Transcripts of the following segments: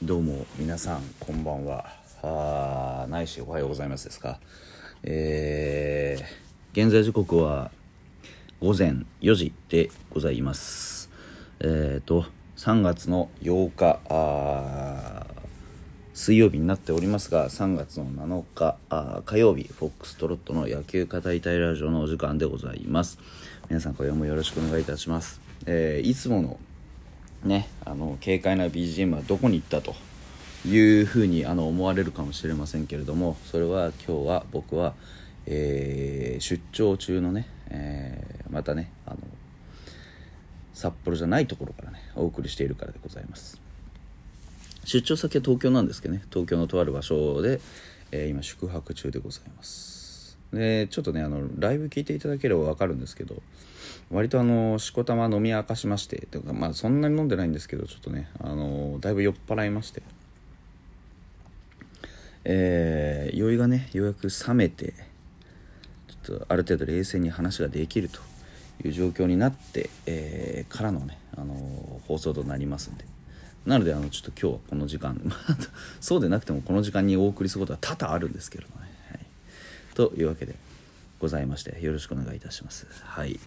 どうも皆さんこんばんは。あないしおはようございますですか。えー、現在時刻は午前4時でございます。えっ、ー、と3月の8日あ水曜日になっておりますが3月の7日あ火曜日フォックストロットの野球語りたいラジオのお時間でございます。皆さん今夜もよろしくお願いいたします、えー、いつものねあの軽快な BGM はどこに行ったというふうにあの思われるかもしれませんけれどもそれは今日は僕は、えー、出張中のね、えー、またねあの札幌じゃないところからねお送りしているからでございます。出張先は東京なんですけどね東京のとある場所で、えー、今宿泊中でございます。でちょっとねあのライブ聞いていただければ分かるんですけど割とあのしこたま飲み明かしましてというかまあそんなに飲んでないんですけどちょっとねあのだいぶ酔っ払いまして。えー、酔いがねようやく冷めてちょっとある程度冷静に話ができるという状況になって、えー、からのね、あの放送となりますんで。なのであのちょっと今日はこの時間 そうでなくてもこの時間にお送りすることは多々あるんですけどね、というわけでございましてよろしくお願いいたします。はい。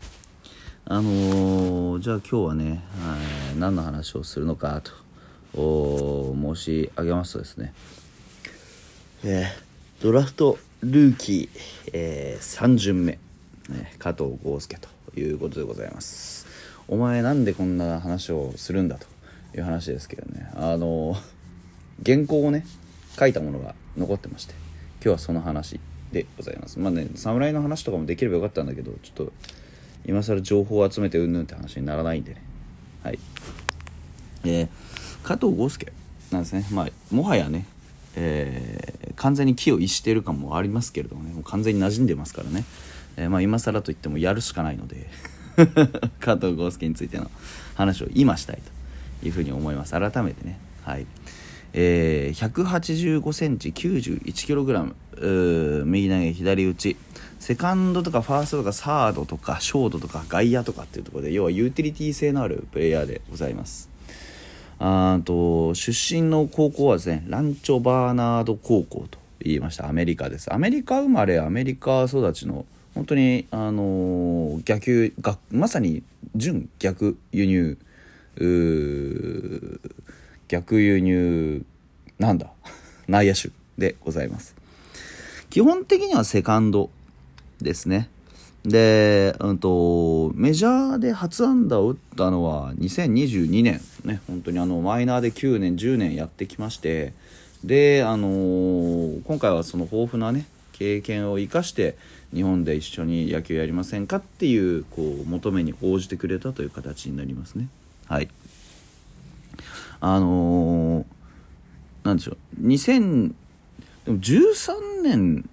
あのー、じゃあ今日はね、はい、何の話をするのかと申し上げますとですね、えー、ドラフトルーキー、えー、3巡目、ね、加藤豪介ということでございます。お前なんでこんな話をするんだという話ですけどね。あの原稿をね書いたものが残ってまして今日はその話。でございます。まあね侍の話とかもできればよかったんだけどちょっと今更情報を集めてうんぬんって話にならないんでね。はい。えー、加藤豪介なんですね。まあもはやねえー、完全に木を逸してる感もありますけれどもね。もう完全に馴染んでますからね、えー、まあ今更といってもやるしかないので 加藤豪介についての話を今したいというふうに思います。改めてね。はい。えー、185センチ91キログラム右投げ左打ち。セカンドとかファーストとかサードとかショートとか外野とかっていうところで要はユーティリティ性のあるプレイヤーでございます。あと出身の高校はですねランチョ・バーナード高校と言いました。アメリカです。アメリカ生まれアメリカ育ちの本当にあのー、逆がまさに準逆輸入逆輸入なんだ。内野手でございます。基本的にはセカンドですね。で、うんと、メジャーで初安打を打ったのは2022年ね。本当にあのマイナーで9年10年やってきまして。であのー、今回はその豊富なね経験を生かして日本で一緒に野球やりませんかっていうこう求めに応じてくれたという形になりますね。はい。あのー、なんでしょう。2013年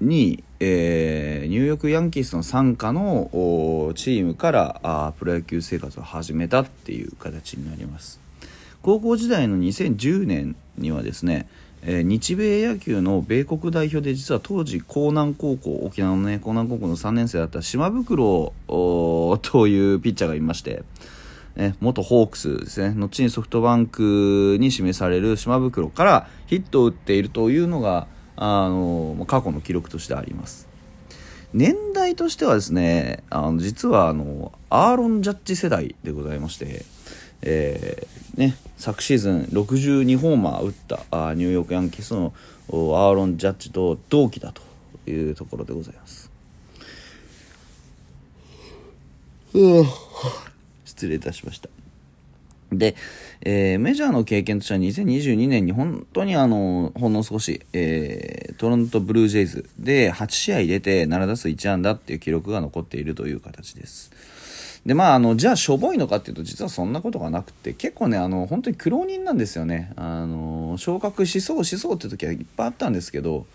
に、えー、ニューヨークヤンキースの傘下のチームからあプロ野球生活を始めたっていう形になります。高校時代の2010年にはですね、えー、日米野球の米国代表で実は当時江南高校沖縄のね江南高校の3年生だった島袋というピッチャーがいましてね、元ホークスですね、後にソフトバンクに指名される島袋からヒットを打っているというのが、あの、過去の記録としてあります。年代としてはですね、あの実はあの、アーロン・ジャッジ世代でございまして、えー、ね、昨シーズン62ホーマー打ったあニューヨークヤンキースのアーロン・ジャッジと同期だというところでございます。失礼いたしました。で、えー、メジャーの経験としては2022年に本当にあの、ほんの少し、えー、トロントブルージェイズで8試合出て7打数1安打っていう記録が残っているという形です。で、まあ、あの、じゃあしょぼいのかっていうと実はそんなことがなくて、結構ね、あの、本当に苦労人なんですよね。あの、昇格しそうしそうって時はいっぱいあったんですけど、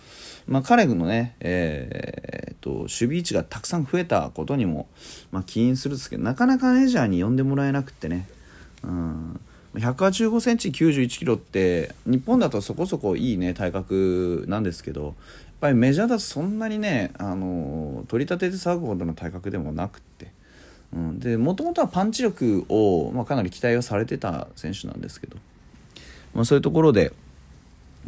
まあ、彼のね、えー、と守備位置がたくさん増えたことにも、まあ、起因するんですけどなかなかメジャーに呼んでもらえなくてね、うん、185センチ91キロって日本だとそこそこいいね体格なんですけどやっぱりメジャーだとそんなにねあの取り立てて騒ぐほどの体格でもなくって。もともとはパンチ力を、まあ、かなり期待をされてた選手なんですけどまあ、そういうところで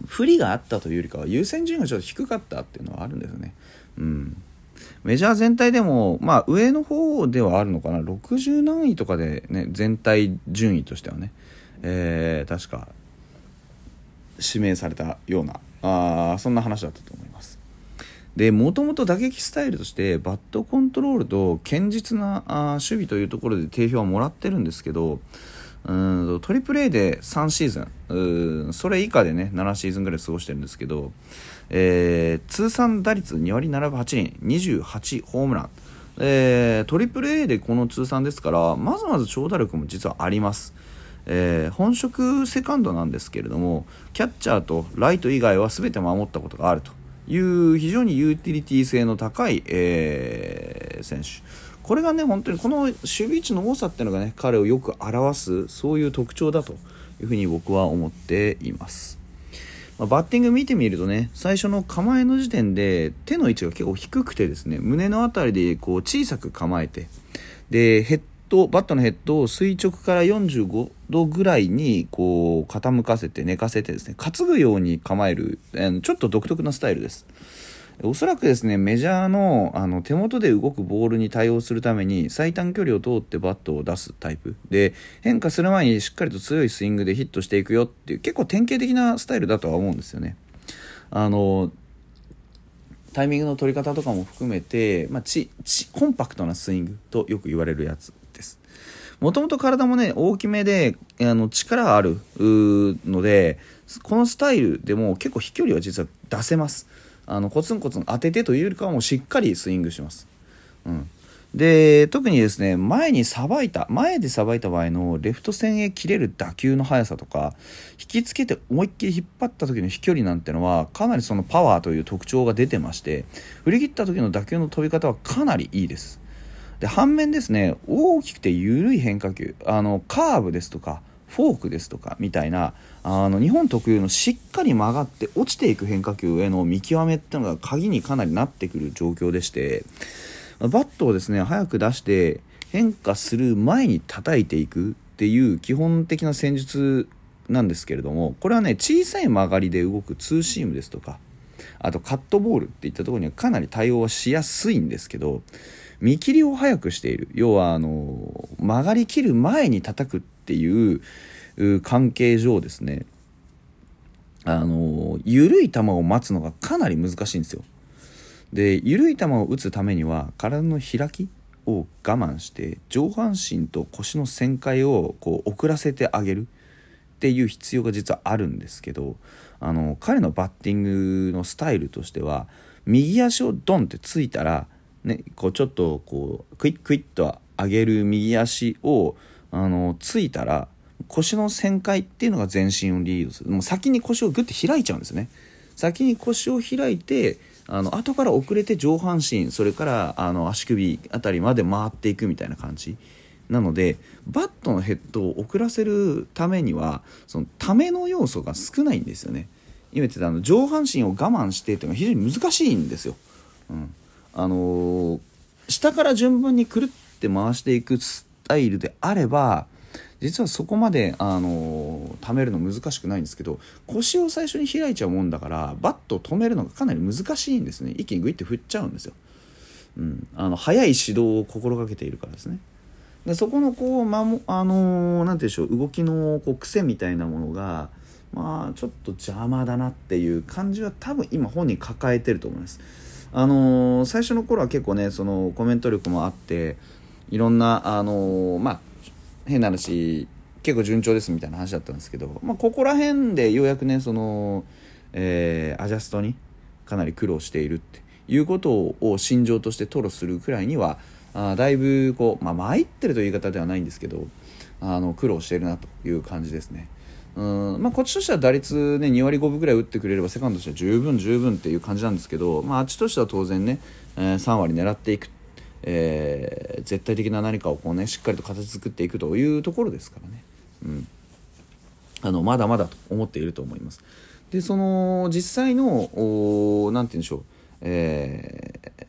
不利があったというよりかは優先順位がちょっと低かったっていうのはあるんですよね。うん。メジャー全体でも、まあ、上の方ではあるのかな。60何位とかで、ね、全体順位としてはね、えー、確か指名されたようなあそんな話だったと思います。でもともと打撃スタイルとしてバットコントロールと堅実なあ守備というところで定評はもらってるんですけどうんトリプル A で3シーズン。うんそれ以下でね7シーズンぐらい過ごしてるんですけど、えー、通算打率2割7分8厘28ホームラン、えー、トリプル A でこの通算ですからまずまず長打力も実はあります。えー、本職セカンドなんですけれどもキャッチャーとライト以外は全て守ったことがあるという非常にユーティリティ性の高い、えー、選手。これがね本当にこの守備位置の多さっていうのがね彼をよく表すそういう特徴だというふうに僕は思っています、まあ、バッティング見てみるとね最初の構えの時点で手の位置が結構低くてですね胸の辺りでこう小さく構えてでヘッドバットのヘッドを垂直から45度ぐらいにこう傾かせて寝かせてですね担ぐように構える、ちょっと独特なスタイルです。おそらくですねメジャーのあの手元で動くボールに対応するために最短距離を通ってバットを出すタイプ。で変化する前にしっかりと強いスイングでヒットしていくよっていう結構典型的なスタイルだとは思うんですよね。あのタイミングの取り方とかも含めて、まあ、ちちコンパクトなスイングとよく言われるやつです。もともと体もね、大きめで、あの、力あるので、このスタイルでも結構飛距離は実は出せます。あの、コツンコツン当ててというよりかはもうしっかりスイングします。うん。で、特にですね、前にさばいた、前でさばいた場合のレフト線へ切れる打球の速さとか、引きつけて思いっきり引っ張った時の飛距離なんてのは、かなりそのパワーという特徴が出てまして、振り切った時の打球の飛び方はかなりいいです。で反面ですね大きくて緩い変化球あのカーブですとかフォークですとかみたいなあの日本特有のしっかり曲がって落ちていく変化球への見極めっていうのが鍵にかなりなってくる状況でしてバットをですね早く出して変化する前に叩いていくっていう基本的な戦術なんですけれどもこれはね小さい曲がりで動くツーシームですとかあとカットボールっていったところにはかなり対応はしやすいんですけど見切りを早くしている。要はあの曲がりきる前に叩くっていう関係上ですね。あの緩い球を待つのがかなり難しいんですよ。で緩い球を打つためには体の開きを我慢して上半身と腰の旋回をこう遅らせてあげる。っていう必要が実はあるんですけどあの彼のバッティングのスタイルとしては右足をドンってついたらね、こうちょっとこうクイックイッと上げる右足をあのついたら腰の旋回っていうのが全身をリードする。もう先に腰をグッて開いちゃうんですね。先に腰を開いてあの後から遅れて上半身それからあの足首あたりまで回っていくみたいな感じ。なのでバットのヘッドを遅らせるためにはそのための要素が少ないんですよね。今言ってたあの上半身を我慢してっていうのが非常に難しいんですよ、うん。あの、下から順番にくるって回していくスタイルであれば実はそこまで、あのー、貯めるの難しくないんですけど腰を最初に開いちゃうもんだからバットを止めるのがかなり難しいんですね。一気にグイッて振っちゃうんですよ、うん、あの速い指導を心がけているからですね。でそこのこう、まもあのー、なんていうんでしょう動きのこう癖みたいなものがまあちょっと邪魔だなっていう感じは多分今本人抱えてると思います。あのー、最初の頃は結構ねそのコメント力もあっていろんな、あのー、まあ変な話結構順調ですみたいな話だったんですけど、まあ、ここら辺でようやくねその、えー、アジャストにかなり苦労しているっていうことを心情として吐露するくらいにはあだいぶこう、まあ、参ってるという言い方ではないんですけどあの苦労しているなという感じですね。うん。まあ、こっちとしては打率、ね、2割5分ぐらい打ってくれればセカンドとしては十分十分っていう感じなんですけど、まあ、あっちとしては当然ね、えー、3割狙っていく、えー、絶対的な何かをこう、ね、しっかりと形作っていくというところですからね、うん、あのまだまだと思っていると思います。でその実際の何て言うんでしょう、えー、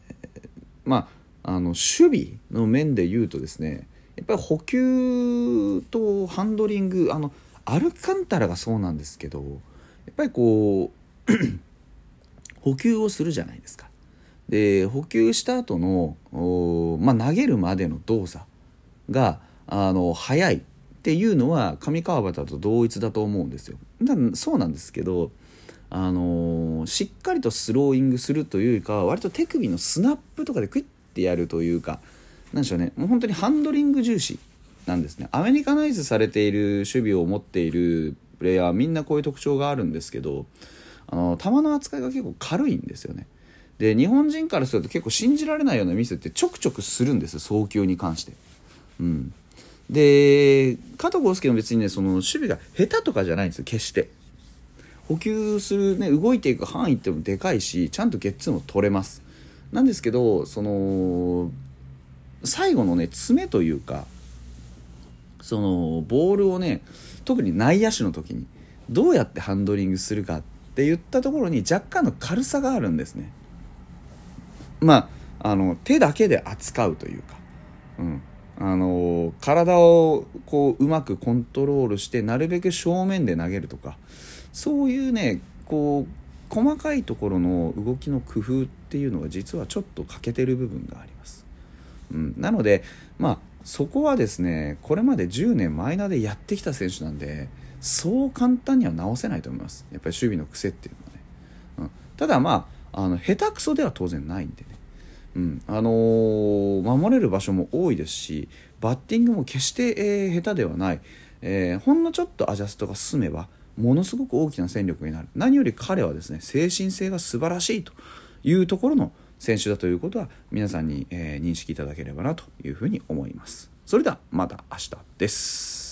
まああの守備の面で言うとですねやっぱり補給とハンドリングあのアルカンタラがそうなんですけどやっぱりこう 補給をするじゃないですか。で補給した後のまあ、投げるまでの動作があの早いっていうのは上川端と同一だと思うんですよ。だそうなんですけどあのしっかりとスローイングするというか割と手首のスナップとかでクイッてやるというかなんでしょうねもう本当にハンドリング重視なんですねアメリカナイズされている守備を持っているプレイヤーはみんなこういう特徴があるんですけどあの球の扱いが結構軽いんですよねで日本人からすると結構信じられないようなミスってちょくちょくするんです送球に関して。うん、で加藤豪介も別にねその守備が下手とかじゃないんですよ決して。補給するね動いていく範囲ってもでかいしちゃんとゲッツーも取れます。なんですけどその最後のね詰めというかそのボールをね特に内野手の時にどうやってハンドリングするかって言ったところに若干の軽さがあるんですね。まああの手だけで扱うというか、うん、あの体をこううまくコントロールしてなるべく正面で投げるとかそういうねこう細かいところの動きの工夫っていうのが実はちょっと欠けてる部分があります。うん、なのでまあそこはですねこれまで10年マイナーでやってきた選手なんでそう簡単には直せないと思います。やっぱり守備の癖っていうのはね、うん、ただまああの下手くそでは当然ないんでね、うん。あのー、守れる場所も多いですしバッティングも決して、えー、下手ではない、えー、ほんのちょっとアジャストが進めばものすごく大きな戦力になる。何より彼はですね精神性が素晴らしいというところの選手だということは皆さんに、えー、認識いただければなというふうに思います。それではまた明日です。